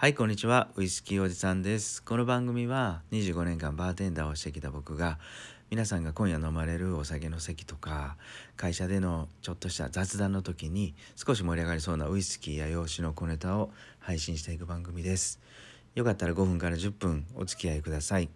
はい、こんにちは。ウイスキーおじさんです。この番組は25年間バーテンダーをしてきた僕が皆さんが今夜飲まれるお酒の席とか会社でのちょっとした雑談の時に少し盛り上がりそうなウイスキーや洋酒の小ネタを配信していく番組です。よかったら5分から10分お付き合いください。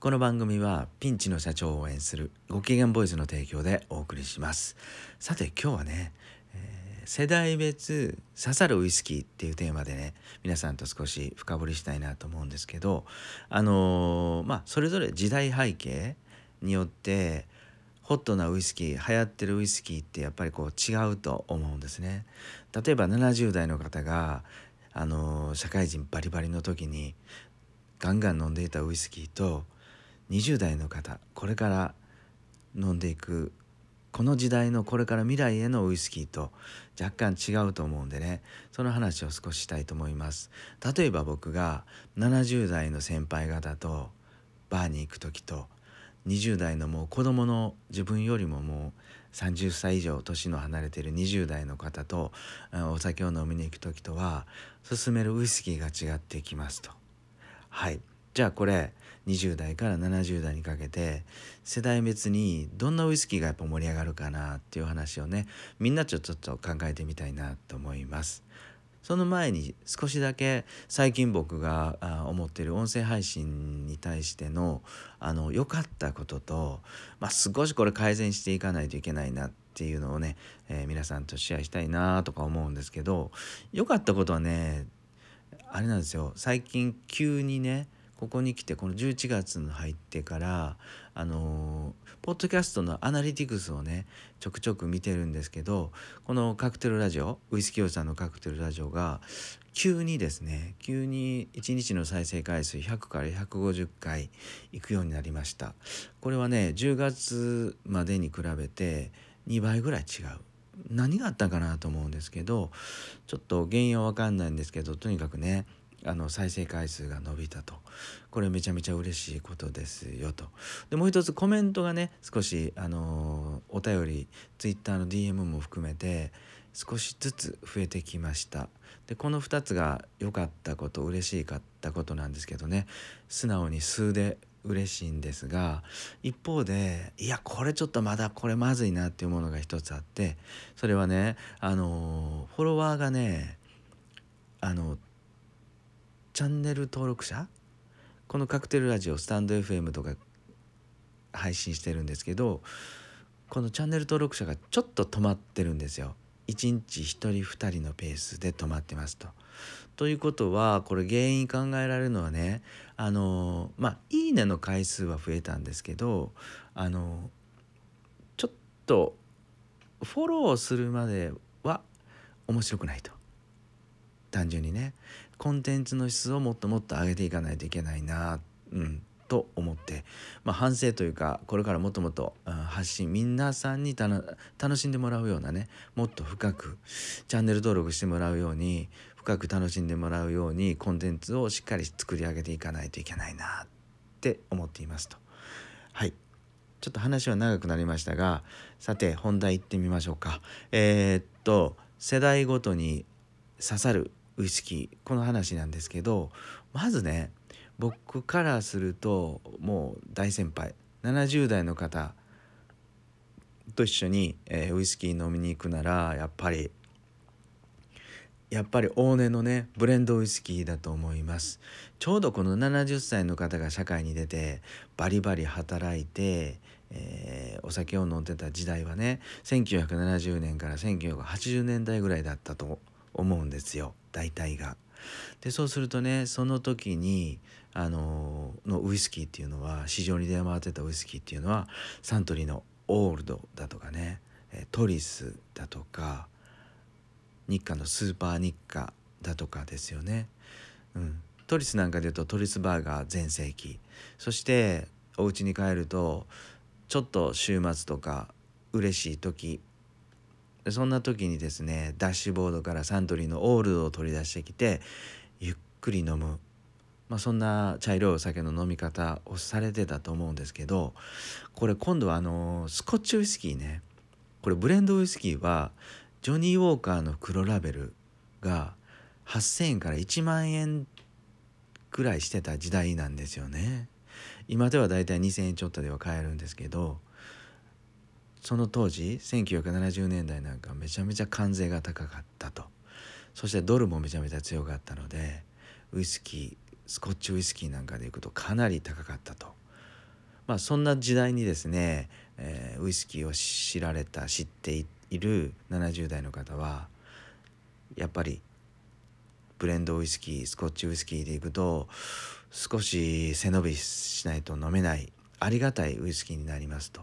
この番組はピンチの社長を応援するご機嫌ボイスの提供でお送りします。さて今日はね、えー世代別刺さるウイスキーっていうテーマでね皆さんと少し深掘りしたいなと思うんですけどあのーまあそれぞれ時代背景によってホットなウイスキー流行ってるウイスキーってやっぱりこう違うと思うんですね。例えば70代の方があのー社会人バリバリの時にガンガン飲んでいたウイスキーと20代の方これから飲んでいくこの時代のこれから未来へのウイスキーと若干違うと思うんでね。その話を少ししたいと思います。例えば僕が70代の先輩方とバーに行く時と20代のもう子供の自分よりももう30歳以上年の離れている20代の方とあお酒を飲みに行く時とは勧めるウイスキーが違ってきますと。はい。じゃあこれ20代から70代にかけて世代別にどんなウイスキーがやっぱ盛り上がるかなっていう話をねみんなちょっと考えてみたいなと思います。その前に少しだけ最近僕が思ってる音声配信に対してのあの良かったことと、まあ、少しこれ改善していかないといけないなっていうのをね、えー皆さんとシェアしたいなとか思うんですけど良かったことはねあれなんですよ最近急にねここに来てこの11月に入ってからあのポッドキャストのアナリティクスをねちょくちょく見てるんですけどこのカクテルラジオウイスキーおじさんのカクテルラジオが急にですね急に1日の再生回数100から150回いくようになりました。これはね10月までに比べて2倍ぐらい違う。何があったかなと思うんですけどちょっと原因は分かんないんですけどとにかくねあの再生回数が伸びたと。これめちゃめちゃ嬉しいことですよと。でもう一つコメントがね少しあのお便りツイッターの DM も含めて少しずつ増えてきました。でこの2つが良かったこと嬉しかったことなんですけどね。素直に数で嬉しいんですが一方でいやこれちょっとまだこれまずいなっていうものが一つあってそれはねあのフォロワーがねあのチャンネル登録者？このカクテルラジオスタンド FM とか配信してるんですけどこのチャンネル登録者がちょっと止まってるんですよ。1日1人2人のペースで止まってますと。ということはこれ原因考えられるのはねあのまあ「いいね」の回数は増えたんですけどあのちょっとフォローするまでは面白くないと単純にねコンテンツの質をもっともっと上げていかないといけないな、うん、と思って、まあ、反省というかこれからもっともっと、うん発信皆さんに楽しんでもらうようなねもっと深くチャンネル登録してもらうように深く楽しんでもらうようにコンテンツをしっかり作り上げていかないといけないなって思っていますと。はいちょっと話は長くなりましたがさて本題行ってみましょうか。えーっと世代ごとに刺さるウイスキー。この話なんですけどまずね僕からするともう大先輩。70代の方と一緒に、えーウイスキー飲みに行くならやっぱりやっぱり大根のねブレンドウイスキーだと思います。ちょうどこの70歳の方が社会に出てバリバリ働いて、えーお酒を飲んでた時代はね1970年から1980年代ぐらいだったと思うんですよ大体が。でそうするとねその時にあののウイスキーっていうのは市場に出回ってたウイスキーっていうのはサントリーのオールドだとかねトリスだとか日課のスーパー日課だとかですよね。うん、トリスなんかでいうとトリスバーガー全盛期そしてお家に帰るとちょっと週末とか嬉しい時そんな時にですねダッシュボードからサントリーのオールドを取り出してきてゆっくり飲む、まあ、そんな茶色いお酒の飲み方をされてたと思うんですけどこれ今度はあのスコッチウイスキーねこれブレンドウイスキーはジョニー・ウォーカーの黒ラベルが8,000円から1万円くらいしてた時代なんですよね。今ではだいたい2,000円ちょっとでは買えるんですけどその当時1970年代なんかめちゃめちゃ関税が高かったとそしてドルもめちゃめちゃ強かったのでウイスキースコッチウイスキーなんかでいくとかなり高かったと。まあ、そんな時代にですね、えー、ウイスキーを知られた知っている70代の方はやっぱりブレンドウイスキースコッチウイスキーでいくと少し背伸びしないと飲めないありがたいウイスキーになりますと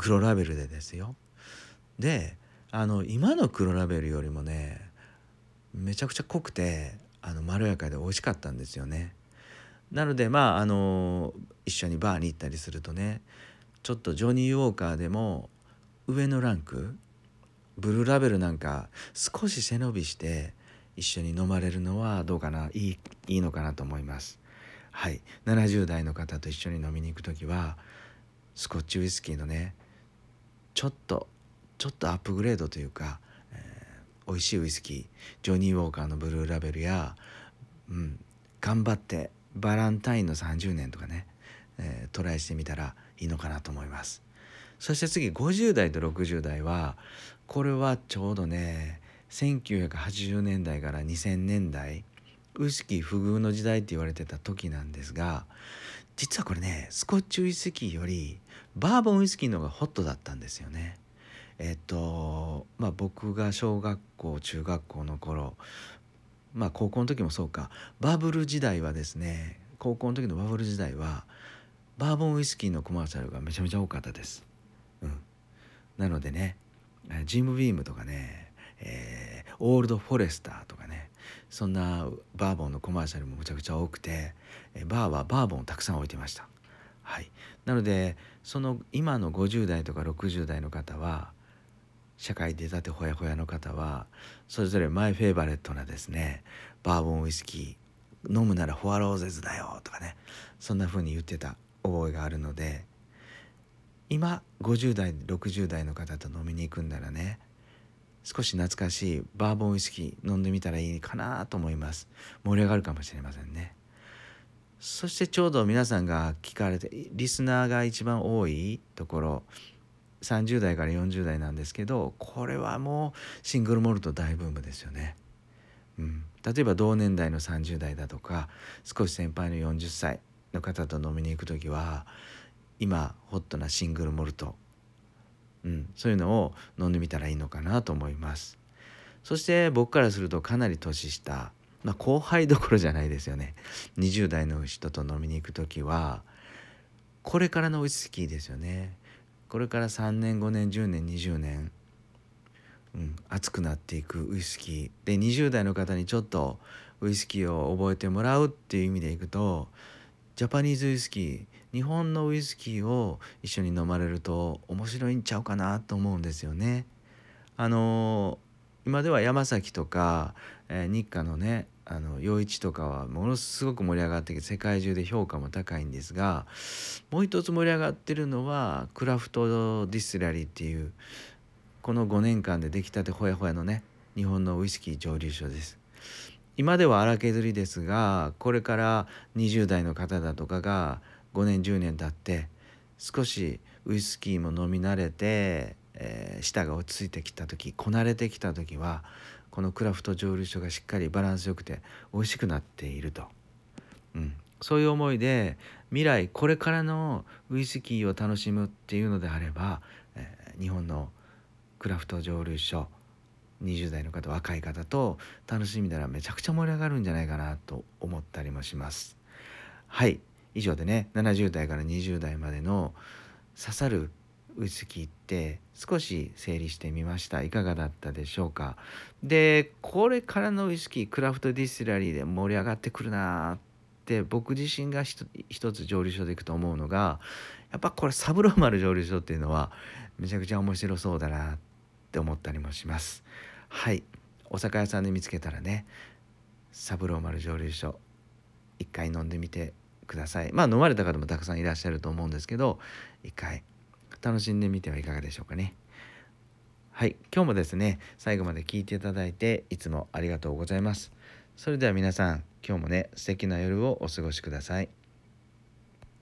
黒ラベルでですよ。であの今の黒ラベルよりもねめちゃくちゃ濃くてあのまろやかで美味しかったんですよね。なのでまああの一緒にバーに行ったりするとねちょっとジョニー・ウォーカーでも上のランクブルーラベルなんか少し背伸びして一緒に飲まれるのはどうかないいいいのかなと思います。はい。70代の方と一緒に飲みに行く時はスコッチウイスキーのねちょっとちょっとアップグレードというか、えー、美味しいウイスキージョニー・ウォーカーのブルーラベルや、うん、頑張ってバランタインの30年とかね、えー、トライしてみたらいいのかなと思います。そして次50代と60代はこれはちょうどね1980年代から2000年代ウイスキー不遇の時代って言われてた時なんですが実はこれねスコッチウイスキーよりバーボンウイスキーの方がホットだったんですよね。えっとまあ僕が小学校中学校の頃まあ高校の時もそうかバブル時代はですね高校の時のバブル時代はバーボンウイスキーのコマーシャルがめちゃめちゃ多かったです。うん、なのでねジムビームとかね、えー、オールドフォレスターとかねそんなバーボンのコマーシャルもむちゃくちゃ多くてバーはバーボンをたくさん置いてました。はい、なのでその今の50代とか60代の方は社会出たてほやほやの方はそれぞれ my favorite なですねバーボンウイスキー飲むならフォアローゼズだよとかねそんな風に言ってた覚えがあるので今50代60代の方と飲みに行くんならね少し懐かしいバーボンウイスキー飲んでみたらいいかなと思います。盛り上がるかもしれませんね。そしてちょうど皆さんが聞かれてリスナーが一番多いところ30代から40代なんですけどこれはもうシングルモルト大ブームですよね。うん、例えば同年代の30代だとか少し先輩の40歳の方と飲みに行く時は今ホットなシングルモルト、うん、そういうのを飲んでみたらいいのかなと思います。そして僕からするとかなり年下まあ、後輩どころじゃないですよね。20代の人と飲みに行く時はこれからのウイスキーですよね。これから3年5年10年20年、うん、熱くなっていくウイスキー。で20代の方にちょっとウイスキーを覚えてもらうっていう意味でいくとジャパニーズウイスキー日本のウイスキーを一緒に飲まれると面白いんちゃうかなと思うんですよね。あの今では山崎とか、えー、日課のねあの陽一とかはものすごく盛り上がってきて世界中で評価も高いんですがもう一つ盛り上がってるのはクラフトディスラリーっていうこの5年間で出来たてほやほやのね日本のウイスキー蒸留所です。今では荒削りですがこれから20代の方だとかが5年10年経って少しウイスキーも飲み慣れて、えー、舌が落ち着いてきた時こなれてきた時はこのクラフト蒸留所がしっかりバランスよくて美味しくなっていると、うん、そういう思いで未来これからのウイスキーを楽しむっていうのであれば、えー、日本のクラフト蒸留所20代の方若い方と楽しみならめちゃくちゃ盛り上がるんじゃないかなと思ったりもします。はい。以上でね70代から20代までの刺さるウイスキーって少し整理してみました。いかがだったでしょうか？でこれからのウイスキー craft distillery で盛り上がってくるなって僕自身が一つ蒸留所でいくと思うのがやっぱこれサブローマル蒸留所っていうのはめちゃくちゃ面白そうだなって思ったりもします。はい。お酒屋さんで見つけたらねサブローマル蒸留所一回飲んでみてください。まあ飲まれた方もたくさんいらっしゃると思うんですけど一回楽しんでみてはいかがでしょうかね。はい、今日もですね、最後まで聞いていただいていつもありがとうございます。それでは皆さん今日もね素敵な夜をお過ごしください